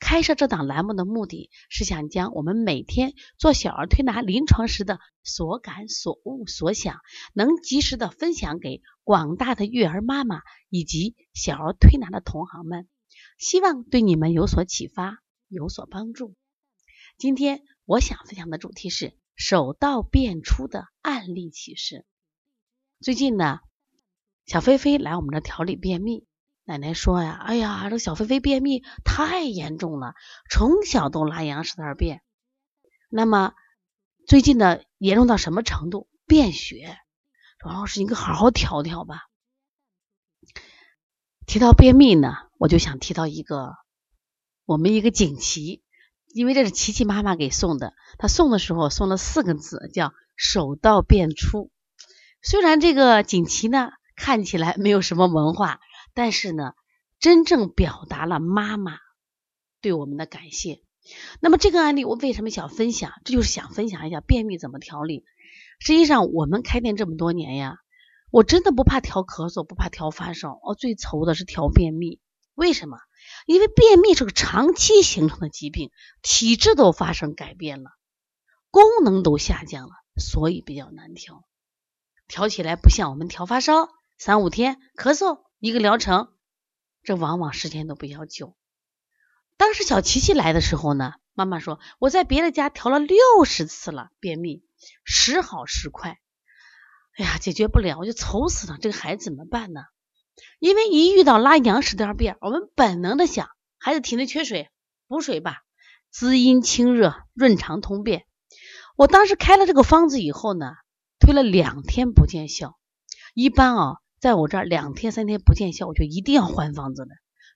开设这档栏目的目的是想将我们每天做小儿推拿临床时的所感所悟所想，能及时的分享给广大的育儿妈妈以及小儿推拿的同行们，希望对你们有所启发，有所帮助。今天我想分享的主题是手到变出的案例启示。最近呢，小菲菲来我们这调理便秘。奶奶说呀，哎呀，这小菲菲便秘太严重了，从小都拉羊屎蛋便。那么最近的严重到什么程度？便血。王老师，你可好好调调吧。提到便秘呢，我就想提到一个我们一个锦旗，因为这是琪琪妈妈给送的，她送的时候送了四个字，叫手到便出。虽然这个锦旗呢看起来没有什么文化。但是呢，真正表达了妈妈对我们的感谢。那么这个案例我为什么想分享？这就是想分享一下便秘怎么调理。实际上我们开店这么多年呀，我真的不怕调咳嗽，不怕调发烧，我最愁的是调便秘。为什么？因为便秘是个长期形成的疾病，体质都发生改变了，功能都下降了，所以比较难调。调起来不像我们调发烧，三五天咳嗽。一个疗程，这往往时间都比较久。当时小琪琪来的时候呢，妈妈说我在别的家调了六十次了，便秘时好时快，哎呀，解决不了，我就愁死了。这个孩子怎么办呢？因为一遇到拉羊屎蛋便，我们本能的想，孩子体内缺水，补水吧，滋阴清热，润肠通便。我当时开了这个方子以后呢，推了两天不见效，一般啊。在我这儿两天三天不见效，我就一定要换方子的，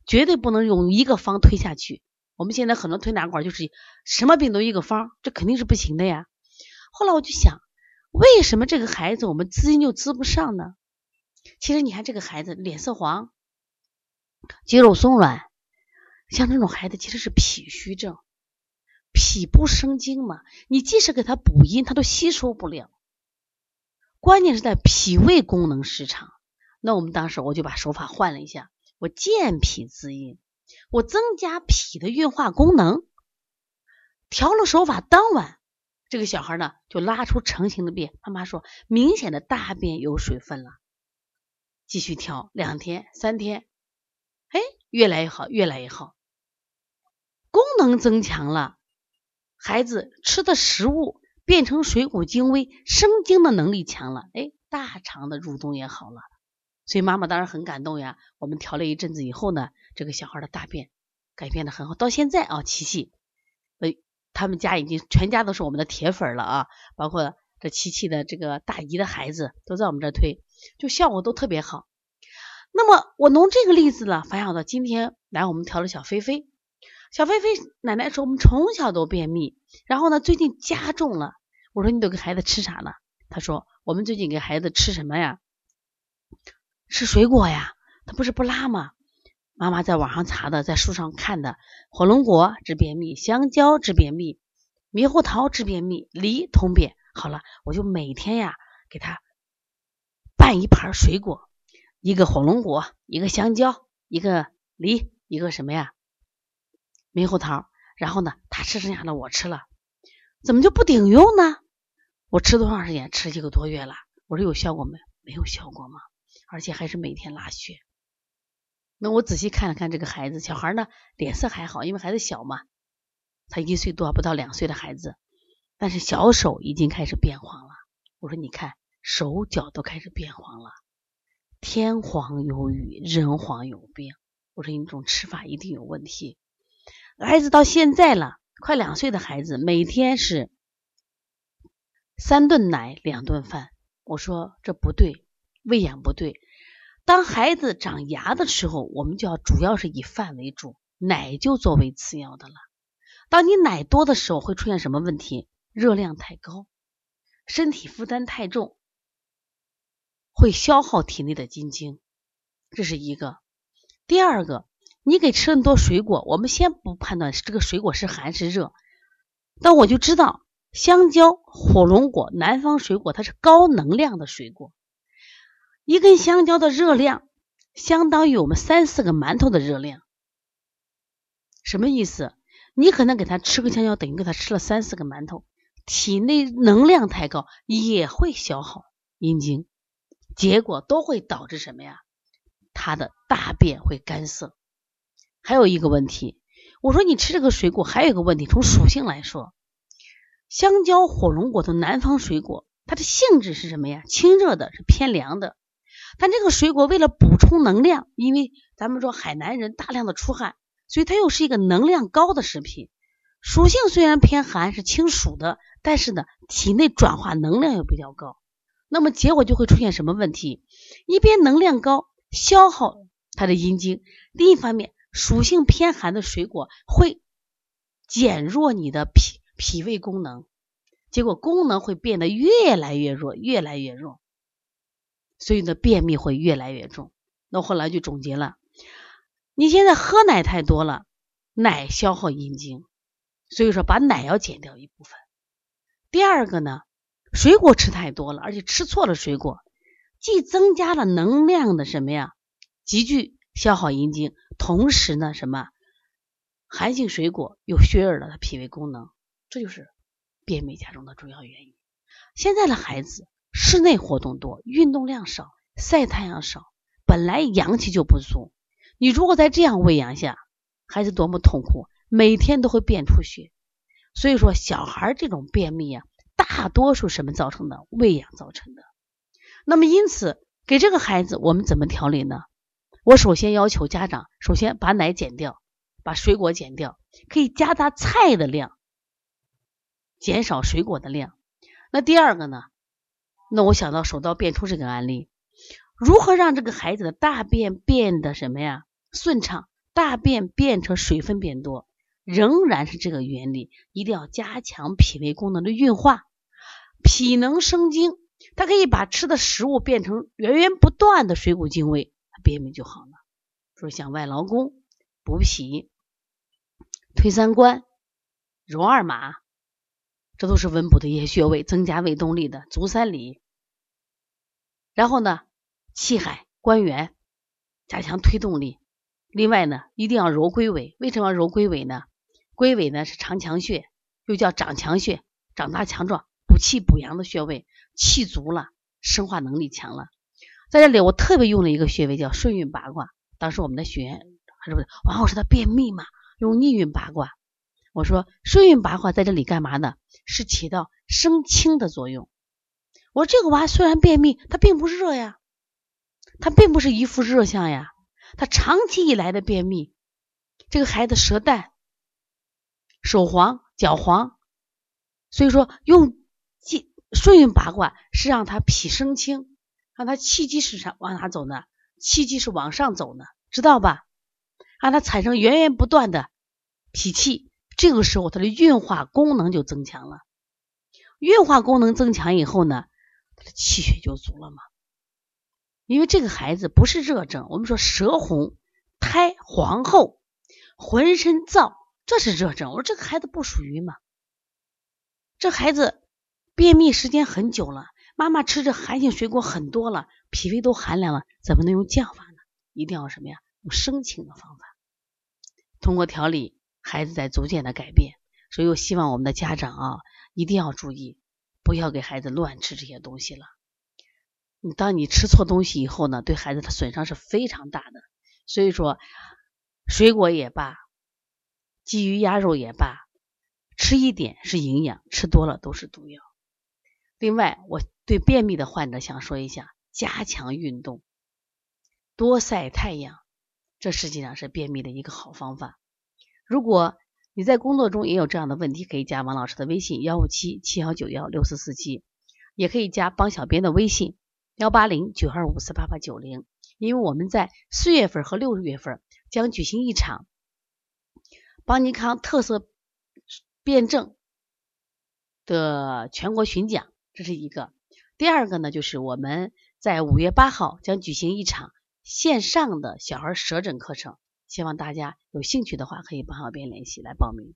绝对不能用一个方推下去。我们现在很多推拿馆就是什么病都一个方，这肯定是不行的呀。后来我就想，为什么这个孩子我们滋阴就滋不上呢？其实你看这个孩子脸色黄，肌肉松软，像这种孩子其实是脾虚症，脾不生精嘛，你即使给他补阴，他都吸收不了。关键是在脾胃功能失常。那我们当时我就把手法换了一下，我健脾滋阴，我增加脾的运化功能，调了手法，当晚这个小孩呢就拉出成型的便，妈妈说明显的大便有水分了，继续调两天三天，哎，越来越好，越来越好，功能增强了，孩子吃的食物变成水谷精微，生精的能力强了，哎，大肠的蠕动也好了。所以妈妈当然很感动呀。我们调了一阵子以后呢，这个小孩的大便改变的很好。到现在啊，琪琪，呃，他们家已经全家都是我们的铁粉了啊，包括这琪琪的这个大姨的孩子都在我们这推，就效果都特别好。那么我弄这个例子呢，反想到今天来我们调了小菲菲，小菲菲奶奶说我们从小都便秘，然后呢最近加重了。我说你都给孩子吃啥呢？他说我们最近给孩子吃什么呀？吃水果呀，他不是不拉吗？妈妈在网上查的，在书上看的，火龙果治便秘，香蕉治便秘，猕猴桃治便秘，梨通便。好了，我就每天呀给他拌一盘水果，一个火龙果，一个香蕉，一个梨，一个什么呀？猕猴桃。然后呢，他吃剩下的我吃了，怎么就不顶用呢？我吃多长时间？吃一个多月了。我说有效果没？没有效果吗？而且还是每天拉血。那我仔细看了看这个孩子，小孩呢脸色还好，因为孩子小嘛，他一岁多不到两岁的孩子，但是小手已经开始变黄了。我说你看手脚都开始变黄了，天黄有雨，人黄有病。我说你这种吃法一定有问题。孩子到现在了，快两岁的孩子，每天是三顿奶，两顿饭。我说这不对。喂养不对，当孩子长牙的时候，我们就要主要是以饭为主，奶就作为次要的了。当你奶多的时候，会出现什么问题？热量太高，身体负担太重，会消耗体内的精精，这是一个。第二个，你给吃那么多水果，我们先不判断这个水果是寒是热，但我就知道香蕉、火龙果、南方水果它是高能量的水果，一根香蕉的热量相当于我们三四个馒头的热量。什么意思？你可能给他吃个香蕉，等于给他吃了三四个馒头，体内能量太高，也会消耗阴茎，结果都会导致什么呀？他的大便会干涩。还有一个问题，我说你吃这个水果还有一个问题，从属性来说，香蕉、火龙果的南方水果，它的性质是什么呀？清热的，是偏凉的。但这个水果为了补充能量，因为咱们说海南人大量的出汗。所以它又是一个能量高的食品，属性虽然偏寒，是清暑的，但是呢，体内转化能量又比较高，那么结果就会出现什么问题？一边能量高，消耗它的阴茎；另一方面，属性偏寒的水果会减弱你的脾脾胃功能，结果功能会变得越来越弱，越来越弱，所以呢，便秘会越来越重。那后来就总结了。你现在喝奶太多了，奶消耗阴精，所以说把奶要减掉一部分。第二个呢，水果吃太多了，而且吃错了水果，既增加了能量的什么呀，急剧消耗阴精，同时呢什么，寒性水果又削弱了它脾胃功能，这就是便秘加重的主要原因。现在的孩子室内活动多，运动量少，晒太阳少，本来阳气就不足。你如果在这样喂养下，孩子多么痛苦，每天都会便出血。所以说，小孩这种便秘啊，大多数什么造成的？喂养造成的。那么，因此给这个孩子我们怎么调理呢？我首先要求家长，首先把奶减掉，把水果减掉，可以加大菜的量，减少水果的量。那第二个呢？那我想到手到便出这个案例，如何让这个孩子的大便变得什么呀？顺畅，大便变成水分变多，仍然是这个原理，一定要加强脾胃功能的运化。脾能生精，它可以把吃的食物变成源源不断的水谷精微，便秘就好了。说像外劳宫、补脾、推三关、揉二马，这都是温补的一些穴位，增加胃动力的。足三里，然后呢，气海、关元，加强推动力。另外呢，一定要揉龟尾。为什么要揉龟尾呢？龟尾呢是长强穴，又叫长强穴，长大强壮、补气补阳的穴位，气足了，生化能力强了。在这里，我特别用了一个穴位叫顺运八卦。当时我们的学员还是不是王老师他便秘嘛，用逆运八卦。我说顺运八卦在这里干嘛呢？是起到生清的作用。我说这个娃虽然便秘，他并不热呀，他并不是一副热象呀。他长期以来的便秘，这个孩子舌淡、手黄、脚黄，所以说用气顺运八卦是让他脾生清，让他气机是上往哪走呢？气机是往上走呢，知道吧？让他产生源源不断的脾气，这个时候他的运化功能就增强了。运化功能增强以后呢，气血就足了嘛。因为这个孩子不是热症，我们说舌红、苔黄厚、浑身燥，这是热症。我说这个孩子不属于嘛？这孩子便秘时间很久了，妈妈吃着寒性水果很多了，脾胃都寒凉了，怎么能用降法呢？一定要什么呀？用生清的方法，通过调理，孩子在逐渐的改变。所以我希望我们的家长啊，一定要注意，不要给孩子乱吃这些东西了。你当你吃错东西以后呢，对孩子的损伤是非常大的。所以说，水果也罢，鲫鱼鸭肉也罢，吃一点是营养，吃多了都是毒药。另外，我对便秘的患者想说一下，加强运动，多晒太阳，这实际上是便秘的一个好方法。如果你在工作中也有这样的问题，可以加王老师的微信幺五七七幺九幺六四四七，也可以加帮小编的微信。幺八零九二五四八八九零，因为我们在四月份和六月份将举行一场邦尼康特色辩证的全国巡讲，这是一个。第二个呢，就是我们在五月八号将举行一场线上的小儿舌诊课程，希望大家有兴趣的话可以帮小编联系来报名。